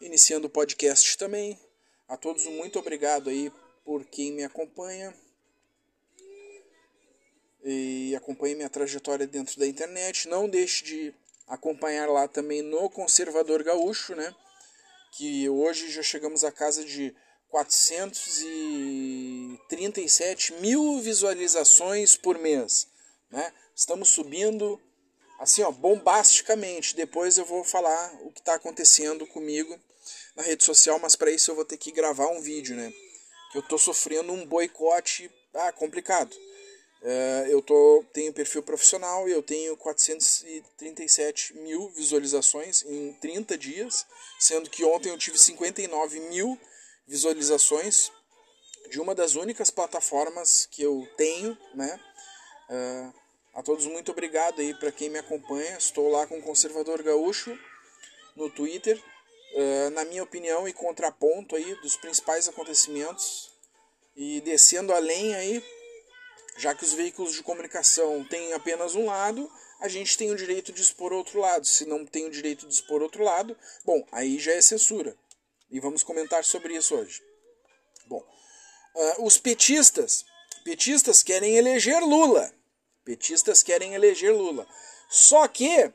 iniciando o podcast também. A todos muito obrigado aí por quem me acompanha e acompanhe minha trajetória dentro da internet. Não deixe de acompanhar lá também no Conservador Gaúcho, né? Que hoje já chegamos à casa de 437 mil visualizações por mês, né? Estamos subindo assim, ó, bombasticamente. Depois eu vou falar o que está acontecendo comigo na rede social, mas para isso eu vou ter que gravar um vídeo, né? Que eu estou sofrendo um boicote ah, complicado. Uh, eu tô, tenho perfil profissional e eu tenho 437 mil visualizações em 30 dias, sendo que ontem eu tive 59 mil visualizações de uma das únicas plataformas que eu tenho, né? Uh, a todos muito obrigado aí para quem me acompanha. Estou lá com o Conservador Gaúcho no Twitter, uh, na minha opinião e contraponto aí dos principais acontecimentos e descendo além aí já que os veículos de comunicação têm apenas um lado, a gente tem o direito de expor outro lado. Se não tem o direito de expor outro lado, bom, aí já é censura. E vamos comentar sobre isso hoje. Bom, uh, os petistas, petistas querem eleger Lula. Petistas querem eleger Lula. Só que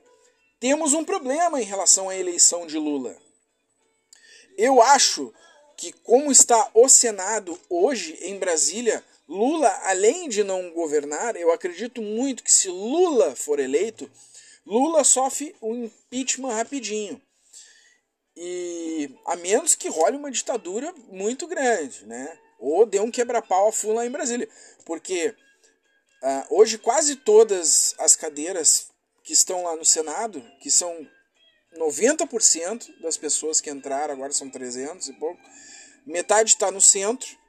temos um problema em relação à eleição de Lula. Eu acho que como está o Senado hoje em Brasília, Lula, além de não governar, eu acredito muito que se Lula for eleito, Lula sofre um impeachment rapidinho. E a menos que role uma ditadura muito grande, né? Ou dê um quebra-pau a full lá em Brasília. Porque uh, hoje quase todas as cadeiras que estão lá no Senado, que são 90% das pessoas que entraram, agora são 300 e pouco, metade está no centro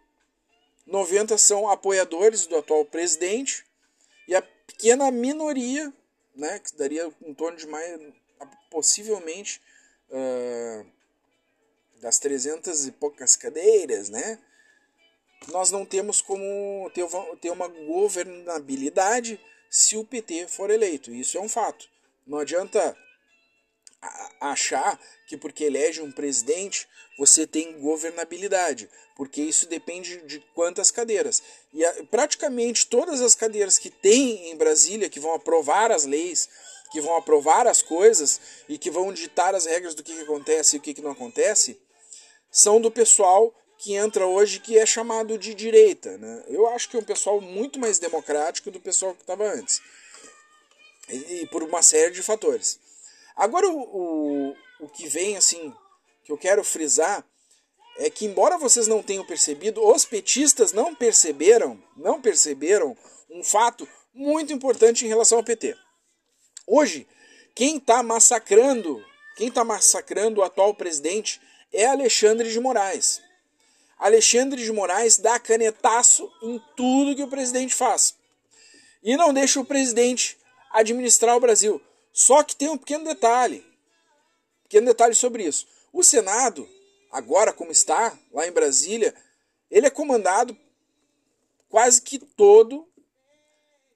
90 são apoiadores do atual presidente e a pequena minoria, né, que daria em torno de mais, possivelmente, uh, das 300 e poucas cadeiras, né, nós não temos como ter, uma governabilidade se o PT for eleito. Isso é um fato. Não adianta achar que porque elege um presidente você tem governabilidade, porque isso depende de quantas cadeiras. E praticamente todas as cadeiras que tem em Brasília, que vão aprovar as leis, que vão aprovar as coisas e que vão ditar as regras do que, que acontece e o que, que não acontece, são do pessoal que entra hoje que é chamado de direita. Né? Eu acho que é um pessoal muito mais democrático do pessoal que estava antes. E, por uma série de fatores. Agora o, o, o que vem assim que eu quero frisar é que embora vocês não tenham percebido, os petistas não perceberam, não perceberam um fato muito importante em relação ao PT. Hoje, quem está massacrando, quem está massacrando o atual presidente é Alexandre de Moraes. Alexandre de Moraes dá canetaço em tudo que o presidente faz. E não deixa o presidente administrar o Brasil. Só que tem um pequeno detalhe. Pequeno detalhe sobre isso. O Senado, agora como está, lá em Brasília, ele é comandado quase que todo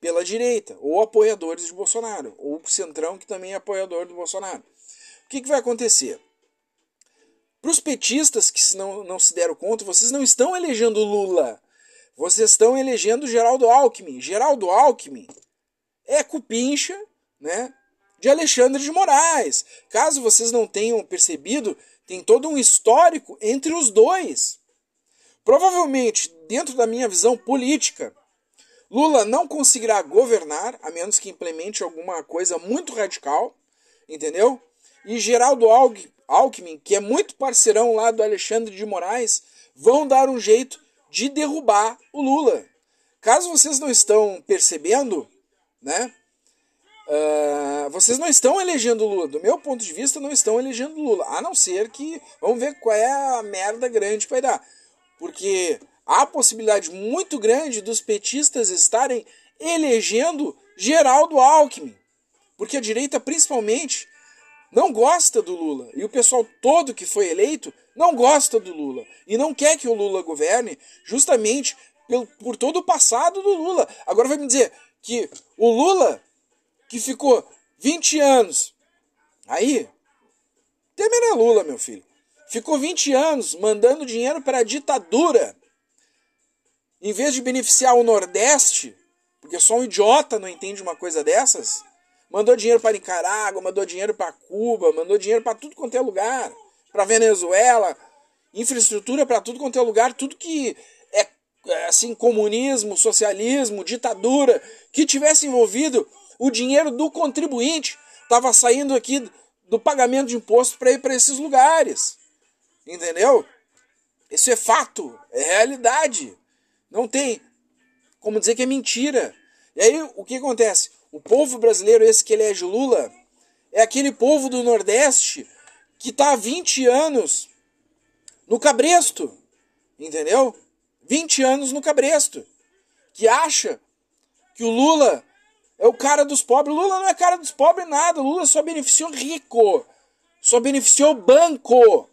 pela direita, ou apoiadores de Bolsonaro, ou o Centrão, que também é apoiador do Bolsonaro. O que, que vai acontecer? Para os petistas que não, não se deram conta, vocês não estão elegendo Lula, vocês estão elegendo Geraldo Alckmin. Geraldo Alckmin é cupincha, né? de Alexandre de Moraes. Caso vocês não tenham percebido, tem todo um histórico entre os dois. Provavelmente, dentro da minha visão política, Lula não conseguirá governar a menos que implemente alguma coisa muito radical, entendeu? E Geraldo Alckmin, que é muito parceirão lá do Alexandre de Moraes, vão dar um jeito de derrubar o Lula. Caso vocês não estão percebendo, né? Uh, vocês não estão elegendo Lula. Do meu ponto de vista, não estão elegendo Lula. A não ser que. Vamos ver qual é a merda grande que vai dar. Porque há a possibilidade muito grande dos petistas estarem elegendo Geraldo Alckmin. Porque a direita, principalmente, não gosta do Lula. E o pessoal todo que foi eleito não gosta do Lula. E não quer que o Lula governe justamente por, por todo o passado do Lula. Agora vai me dizer que o Lula que ficou 20 anos. Aí, Temer é Lula, meu filho. ficou 20 anos mandando dinheiro para a ditadura, em vez de beneficiar o Nordeste, porque só um idiota não entende uma coisa dessas, mandou dinheiro para Nicarágua, mandou dinheiro para Cuba, mandou dinheiro para tudo quanto é lugar, para Venezuela, infraestrutura para tudo quanto é lugar, tudo que é, é assim comunismo, socialismo, ditadura, que tivesse envolvido o dinheiro do contribuinte estava saindo aqui do pagamento de imposto para ir para esses lugares. Entendeu? Isso é fato, é realidade. Não tem como dizer que é mentira. E aí o que acontece? O povo brasileiro, esse que elege Lula, é aquele povo do Nordeste que está há 20 anos no cabresto. Entendeu? 20 anos no cabresto. Que acha que o Lula é o cara dos pobres. Lula não é cara dos pobres nada. Lula só beneficiou rico. Só beneficiou banco.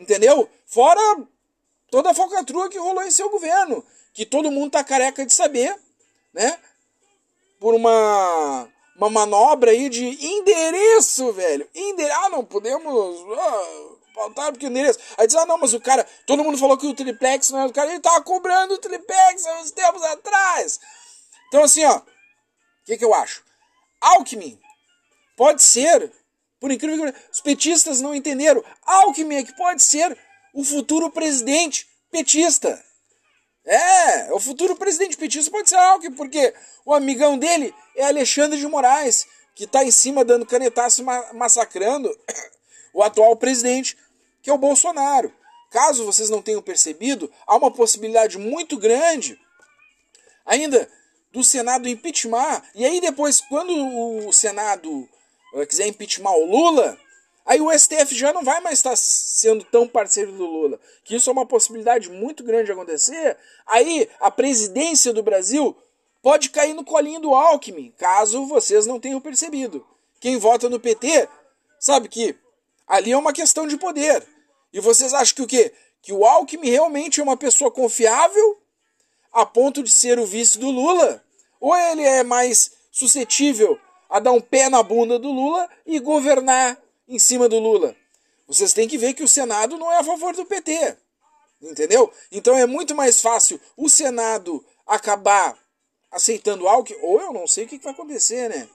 Entendeu? Fora toda a falcatrua que rolou em seu governo. Que todo mundo tá careca de saber, né? Por uma, uma manobra aí de endereço, velho. Endere... Ah, não podemos. Ah, faltar porque o endereço. Aí diz, ah, não, mas o cara. Todo mundo falou que o triplex era do cara. Ele tava cobrando o triplex há uns tempos atrás. Então, assim, ó. O que, que eu acho? Alckmin pode ser por incrível que os petistas não entenderam. Alckmin é que pode ser o futuro presidente petista. É, o futuro presidente petista pode ser Alckmin, porque o amigão dele é Alexandre de Moraes, que está em cima dando canetaço massacrando o atual presidente, que é o Bolsonaro. Caso vocês não tenham percebido, há uma possibilidade muito grande ainda do Senado impeachment. E aí depois, quando o Senado quiser impeachment o Lula, aí o STF já não vai mais estar sendo tão parceiro do Lula. Que isso é uma possibilidade muito grande de acontecer. Aí a presidência do Brasil pode cair no colinho do Alckmin, caso vocês não tenham percebido. Quem vota no PT sabe que ali é uma questão de poder. E vocês acham que o quê? Que o Alckmin realmente é uma pessoa confiável a ponto de ser o vice do Lula? Ou ele é mais suscetível a dar um pé na bunda do Lula e governar em cima do Lula. Vocês têm que ver que o Senado não é a favor do PT. Entendeu? Então é muito mais fácil o Senado acabar aceitando algo, ou eu não sei o que vai acontecer, né?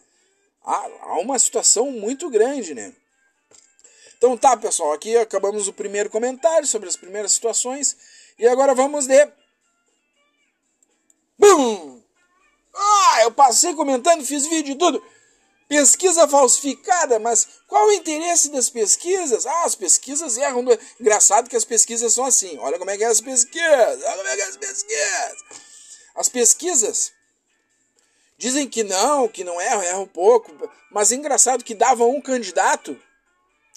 Há, há uma situação muito grande, né? Então tá, pessoal, aqui acabamos o primeiro comentário sobre as primeiras situações. E agora vamos de. Bum! Ah, eu passei comentando, fiz vídeo e tudo. Pesquisa falsificada, mas qual o interesse das pesquisas? Ah, as pesquisas erram. Do... Engraçado que as pesquisas são assim. Olha como é que é as pesquisas. Olha como é que é as pesquisas. As pesquisas dizem que não, que não erram, erram pouco. Mas é engraçado que davam um candidato,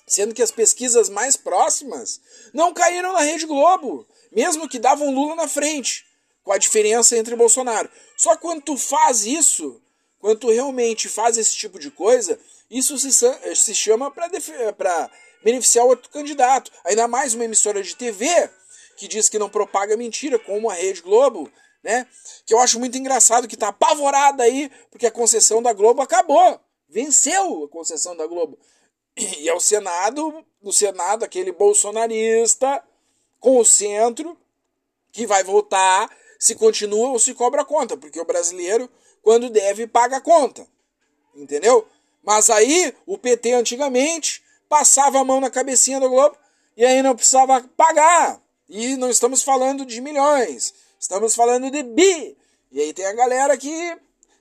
sendo que as pesquisas mais próximas não caíram na Rede Globo. Mesmo que davam Lula na frente, com a diferença entre Bolsonaro. Só quando tu faz isso quando tu realmente faz esse tipo de coisa, isso se, se chama para beneficiar outro candidato. Ainda mais uma emissora de TV que diz que não propaga mentira, como a Rede Globo, né? Que eu acho muito engraçado que tá apavorada aí, porque a concessão da Globo acabou. Venceu a concessão da Globo. E é o Senado, o Senado, aquele bolsonarista com o centro, que vai votar se continua ou se cobra conta, porque o brasileiro quando deve, paga a conta. Entendeu? Mas aí o PT antigamente passava a mão na cabecinha do Globo e aí não precisava pagar. E não estamos falando de milhões, estamos falando de bi. E aí tem a galera que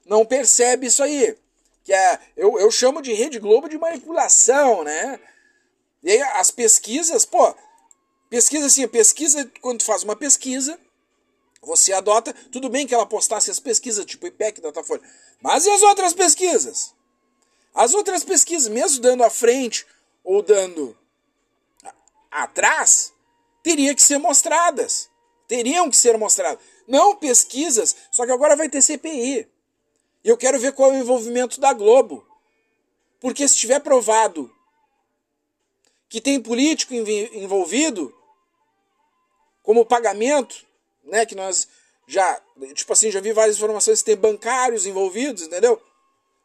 não percebe isso aí. Que é, eu, eu chamo de Rede Globo de manipulação, né? E aí as pesquisas, pô, pesquisa assim, pesquisa, quando tu faz uma pesquisa, você adota, tudo bem que ela postasse as pesquisas, tipo IPEC, Datafolha. Mas e as outras pesquisas? As outras pesquisas, mesmo dando à frente ou dando atrás, teriam que ser mostradas. Teriam que ser mostradas. Não pesquisas, só que agora vai ter CPI. E eu quero ver qual é o envolvimento da Globo. Porque se tiver provado que tem político envolvido como pagamento né? Que nós já, tipo assim, já vi várias informações que tem bancários envolvidos, entendeu?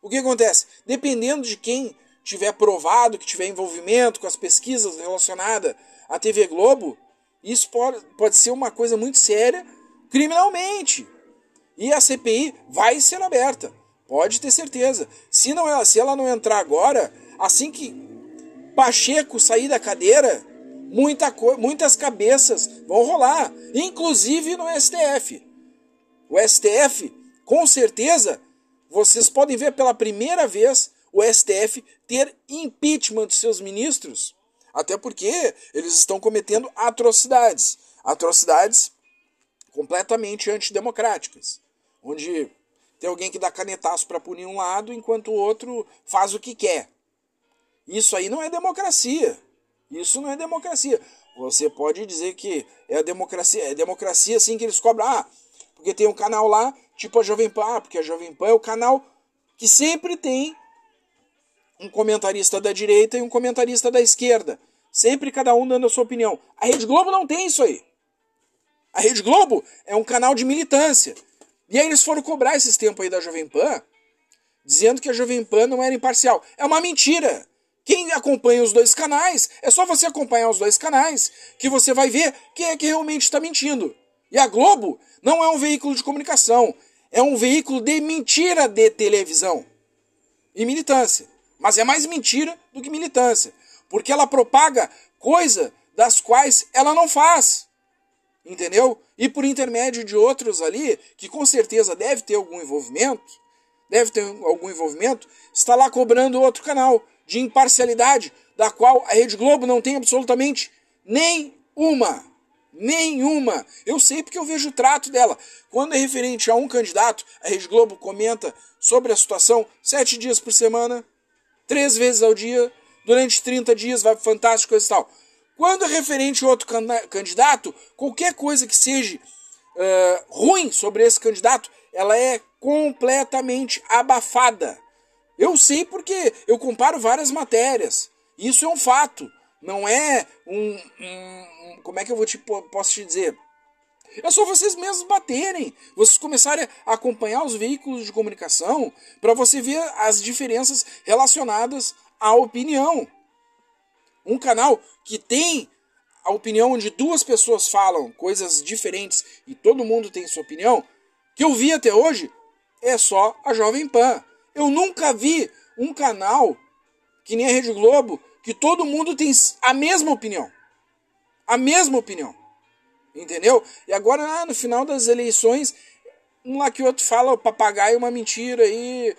O que acontece? Dependendo de quem tiver provado, que tiver envolvimento com as pesquisas relacionadas à TV Globo, isso pode, pode ser uma coisa muito séria criminalmente. E a CPI vai ser aberta. Pode ter certeza. Se, não, se ela não entrar agora, assim que Pacheco sair da cadeira, muita, muitas cabeças vão rolar, inclusive no STF. O STF, com certeza, vocês podem ver pela primeira vez o STF ter impeachment dos seus ministros, até porque eles estão cometendo atrocidades, atrocidades completamente antidemocráticas, onde tem alguém que dá canetaço para punir um lado enquanto o outro faz o que quer. Isso aí não é democracia. Isso não é democracia. Você pode dizer que é a democracia, é democracia assim que eles cobram. Ah, porque tem um canal lá, tipo a Jovem Pan, ah, porque a Jovem Pan é o canal que sempre tem um comentarista da direita e um comentarista da esquerda. Sempre cada um dando a sua opinião. A Rede Globo não tem isso aí. A Rede Globo é um canal de militância. E aí eles foram cobrar esses tempos aí da Jovem Pan, dizendo que a Jovem Pan não era imparcial. É uma mentira. Quem acompanha os dois canais, é só você acompanhar os dois canais que você vai ver quem é que realmente está mentindo. E a Globo não é um veículo de comunicação, é um veículo de mentira de televisão e militância. Mas é mais mentira do que militância, porque ela propaga coisa das quais ela não faz. Entendeu? E por intermédio de outros ali, que com certeza deve ter algum envolvimento, deve ter algum envolvimento, está lá cobrando outro canal de imparcialidade, da qual a Rede Globo não tem absolutamente nenhuma. Nenhuma. Eu sei porque eu vejo o trato dela. Quando é referente a um candidato, a Rede Globo comenta sobre a situação sete dias por semana, três vezes ao dia, durante 30 dias, vai fantástico e tal. Quando é referente a outro candidato, qualquer coisa que seja uh, ruim sobre esse candidato, ela é completamente abafada. Eu sei porque eu comparo várias matérias. Isso é um fato. Não é um. um como é que eu vou te, posso te dizer? É só vocês mesmos baterem. Vocês começarem a acompanhar os veículos de comunicação para você ver as diferenças relacionadas à opinião. Um canal que tem a opinião onde duas pessoas falam coisas diferentes e todo mundo tem sua opinião, que eu vi até hoje, é só a Jovem Pan. Eu nunca vi um canal que nem a Rede Globo que todo mundo tem a mesma opinião. A mesma opinião. Entendeu? E agora, ah, no final das eleições, um lá que o outro fala o papagaio uma mentira e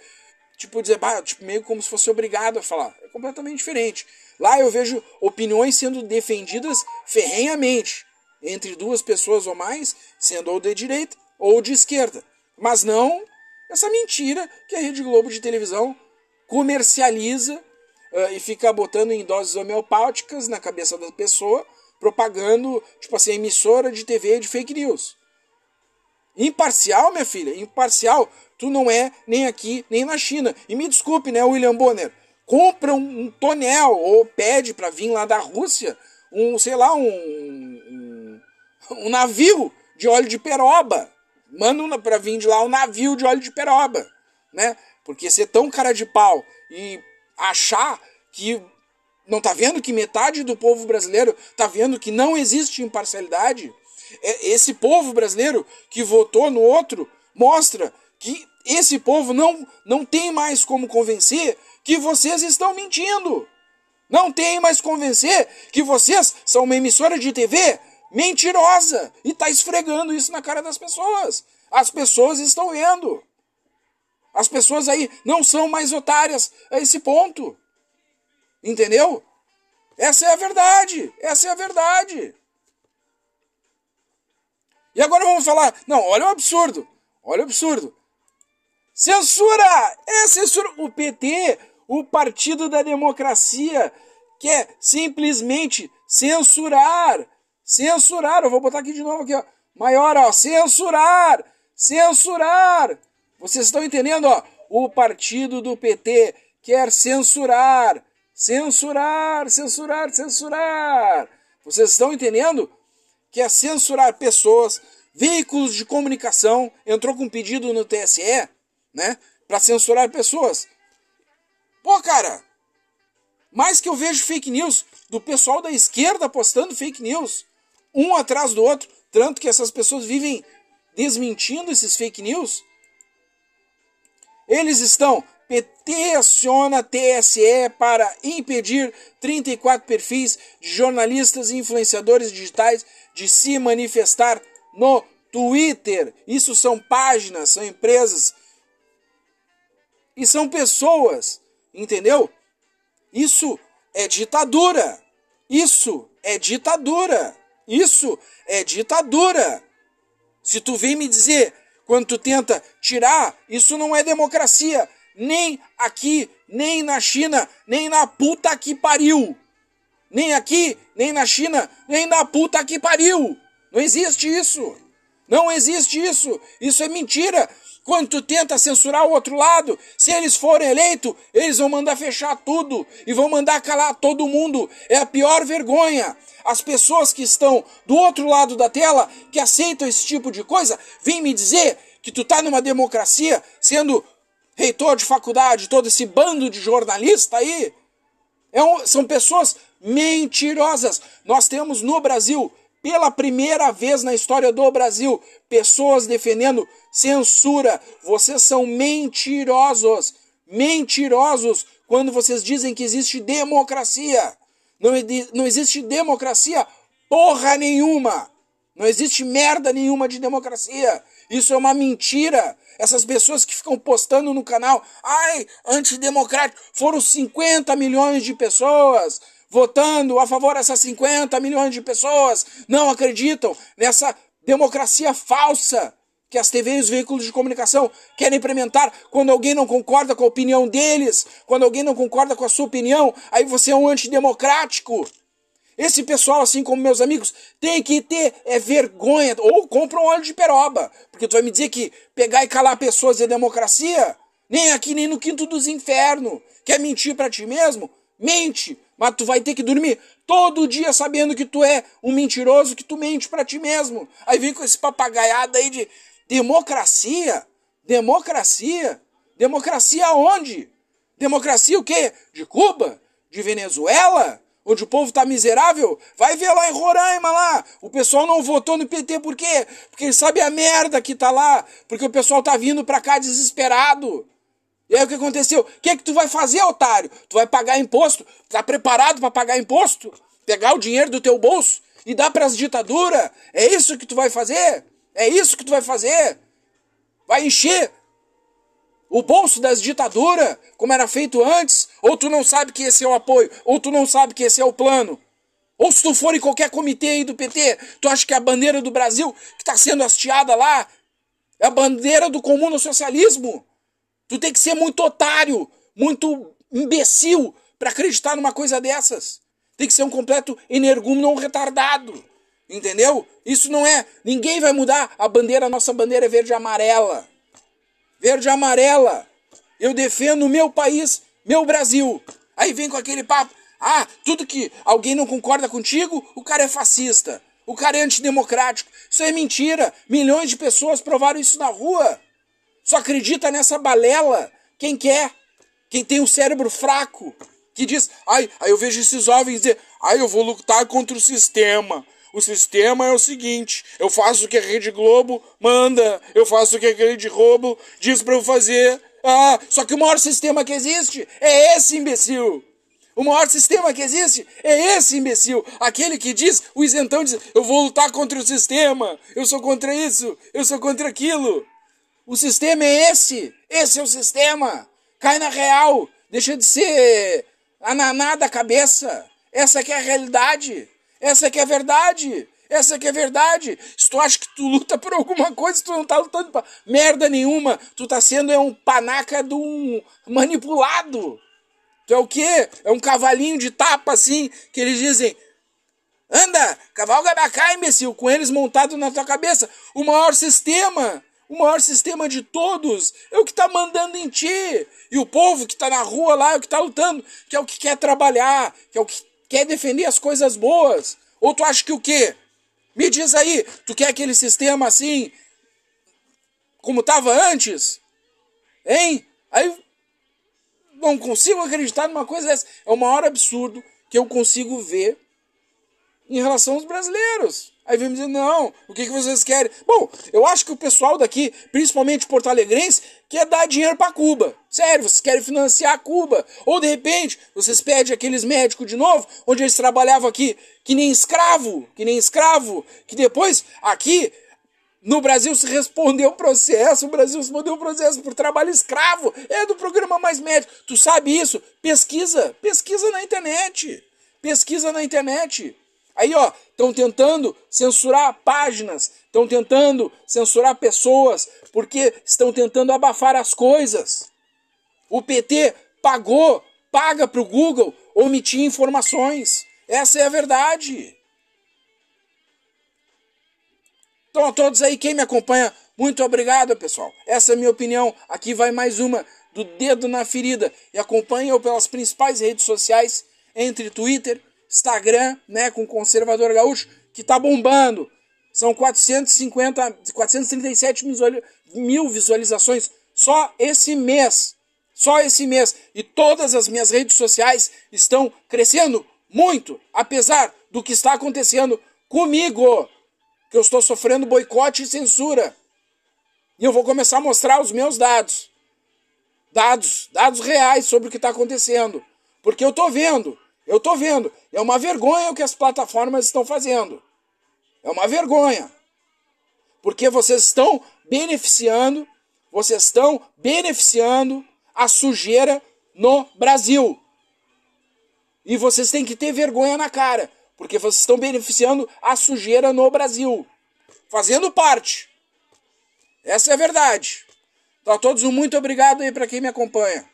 tipo dizer, bah, tipo, meio como se fosse obrigado a falar. É completamente diferente. Lá eu vejo opiniões sendo defendidas ferrenhamente entre duas pessoas ou mais, sendo ou de direita ou de esquerda. Mas não essa mentira que a Rede Globo de televisão comercializa uh, e fica botando em doses homeopáticas na cabeça da pessoa, propagando, tipo assim, emissora de TV de fake news. Imparcial, minha filha, imparcial, tu não é nem aqui, nem na China. E me desculpe, né, William Bonner, compra um, um tonel ou pede para vir lá da Rússia um, sei lá, um, um, um navio de óleo de peroba manda para vir de lá um navio de óleo de peroba, né? Porque ser tão cara de pau e achar que não tá vendo que metade do povo brasileiro tá vendo que não existe imparcialidade, é, esse povo brasileiro que votou no outro mostra que esse povo não, não tem mais como convencer que vocês estão mentindo. Não tem mais convencer que vocês são uma emissora de TV mentirosa e está esfregando isso na cara das pessoas. As pessoas estão vendo. As pessoas aí não são mais otárias a esse ponto. Entendeu? Essa é a verdade. Essa é a verdade. E agora vamos falar. Não, olha o absurdo. Olha o absurdo. Censura! É censura. O PT, o Partido da Democracia, quer simplesmente censurar Censurar, eu vou botar aqui de novo aqui, ó. Maior, ó, censurar, censurar. Vocês estão entendendo, ó? O partido do PT quer censurar, censurar, censurar, censurar. Vocês estão entendendo? Quer censurar pessoas, veículos de comunicação, entrou com um pedido no TSE, né, para censurar pessoas. Pô, cara, Mais que eu vejo fake news do pessoal da esquerda postando fake news, um atrás do outro, tanto que essas pessoas vivem desmentindo esses fake news. Eles estão PT aciona TSE para impedir 34 perfis de jornalistas e influenciadores digitais de se manifestar no Twitter. Isso são páginas, são empresas e são pessoas, entendeu? Isso é ditadura. Isso é ditadura. Isso é ditadura. Se tu vem me dizer quando tu tenta tirar, isso não é democracia nem aqui, nem na China, nem na puta que pariu. Nem aqui, nem na China, nem na puta que pariu. Não existe isso. Não existe isso. Isso é mentira. Quando tu tenta censurar o outro lado, se eles forem eleitos, eles vão mandar fechar tudo e vão mandar calar todo mundo. É a pior vergonha. As pessoas que estão do outro lado da tela, que aceitam esse tipo de coisa, vêm me dizer que tu tá numa democracia sendo reitor de faculdade, todo esse bando de jornalista aí, é um, são pessoas mentirosas. Nós temos no Brasil, pela primeira vez na história do Brasil, pessoas defendendo censura. Vocês são mentirosos. Mentirosos quando vocês dizem que existe democracia. Não, não existe democracia porra nenhuma. Não existe merda nenhuma de democracia. Isso é uma mentira. Essas pessoas que ficam postando no canal, ai, antidemocrático, foram 50 milhões de pessoas votando a favor dessas 50 milhões de pessoas. Não acreditam nessa democracia falsa que as TVs e os veículos de comunicação querem implementar quando alguém não concorda com a opinião deles, quando alguém não concorda com a sua opinião, aí você é um antidemocrático. Esse pessoal, assim como meus amigos, tem que ter é vergonha. Ou compra um óleo de peroba. Porque tu vai me dizer que pegar e calar pessoas é democracia? Nem aqui, nem no quinto dos infernos. Quer mentir para ti mesmo? Mente. Mas tu vai ter que dormir todo dia sabendo que tu é um mentiroso, que tu mente para ti mesmo. Aí vem com esse papagaiado aí de democracia. Democracia? Democracia onde? Democracia o quê? De Cuba? De Venezuela? onde o povo tá miserável, vai ver lá em Roraima lá. O pessoal não votou no PT por quê? Porque sabe a merda que tá lá, porque o pessoal tá vindo pra cá desesperado. E aí o que aconteceu? O que é que tu vai fazer, otário? Tu vai pagar imposto? Tá preparado para pagar imposto? Pegar o dinheiro do teu bolso e dar para as ditaduras? É isso que tu vai fazer? É isso que tu vai fazer? Vai encher o bolso das ditaduras, como era feito antes, ou tu não sabe que esse é o apoio, ou tu não sabe que esse é o plano. Ou se tu for em qualquer comitê aí do PT, tu acha que a bandeira do Brasil que está sendo hasteada lá é a bandeira do comuno socialismo? Tu tem que ser muito otário, muito imbecil para acreditar numa coisa dessas. Tem que ser um completo energúmeno retardado. Entendeu? Isso não é. Ninguém vai mudar a bandeira, a nossa bandeira é verde e amarela verde e amarela. Eu defendo o meu país, meu Brasil. Aí vem com aquele papo. Ah, tudo que alguém não concorda contigo, o cara é fascista. O cara é antidemocrático. Isso é mentira. Milhões de pessoas provaram isso na rua. Só acredita nessa balela quem quer. Quem tem um cérebro fraco. Que diz, ai, aí eu vejo esses jovens dizer, ai, eu vou lutar contra o sistema. O sistema é o seguinte: eu faço o que a Rede Globo manda, eu faço o que a Rede Globo diz para eu fazer. Ah, só que o maior sistema que existe é esse imbecil. O maior sistema que existe é esse imbecil. Aquele que diz, o isentão diz: eu vou lutar contra o sistema, eu sou contra isso, eu sou contra aquilo. O sistema é esse. Esse é o sistema. Cai na real. Deixa de ser ananá da cabeça. Essa aqui é a realidade. Essa que é a verdade. Essa que é a verdade. Se tu acha que tu luta por alguma coisa, tu não tá lutando pra merda nenhuma. Tu tá sendo é um panaca de um manipulado. Tu é o quê? É um cavalinho de tapa assim, que eles dizem: Anda, cavalga pra cá, imbecil, com eles montados na tua cabeça. O maior sistema, o maior sistema de todos é o que tá mandando em ti. E o povo que tá na rua lá é o que tá lutando, que é o que quer trabalhar, que é o que quer defender as coisas boas. Ou tu acha que o quê? Me diz aí, tu quer aquele sistema assim, como estava antes? Hein? Aí não consigo acreditar numa coisa dessa. É o maior absurdo que eu consigo ver em relação aos brasileiros. Aí vem me dizer, não, o que, que vocês querem? Bom, eu acho que o pessoal daqui, principalmente Porto Alegrense, quer dar dinheiro para Cuba. Sério, vocês querem financiar Cuba. Ou de repente, vocês pedem aqueles médicos de novo, onde eles trabalhavam aqui, que nem escravo, que nem escravo, que depois aqui no Brasil se respondeu o processo, o Brasil respondeu o processo por trabalho escravo. É do programa Mais Médico. Tu sabe isso? Pesquisa, pesquisa na internet. Pesquisa na internet. Aí, ó, estão tentando censurar páginas, estão tentando censurar pessoas, porque estão tentando abafar as coisas. O PT pagou, paga para o Google omitir informações. Essa é a verdade. Então, a todos aí, quem me acompanha, muito obrigado, pessoal. Essa é a minha opinião. Aqui vai mais uma do Dedo na Ferida. E acompanhe eu pelas principais redes sociais, entre Twitter, Instagram, né, com Conservador Gaúcho, que tá bombando. São 450, 437 mil visualizações só esse mês. Só esse mês. E todas as minhas redes sociais estão crescendo muito, apesar do que está acontecendo comigo que eu estou sofrendo boicote e censura. E eu vou começar a mostrar os meus dados. Dados, dados reais sobre o que está acontecendo. Porque eu estou vendo, eu estou vendo. É uma vergonha o que as plataformas estão fazendo. É uma vergonha. Porque vocês estão beneficiando, vocês estão beneficiando a sujeira no Brasil. E vocês têm que ter vergonha na cara porque vocês estão beneficiando a sujeira no Brasil, fazendo parte. Essa é a verdade. Então, a todos um muito obrigado aí para quem me acompanha.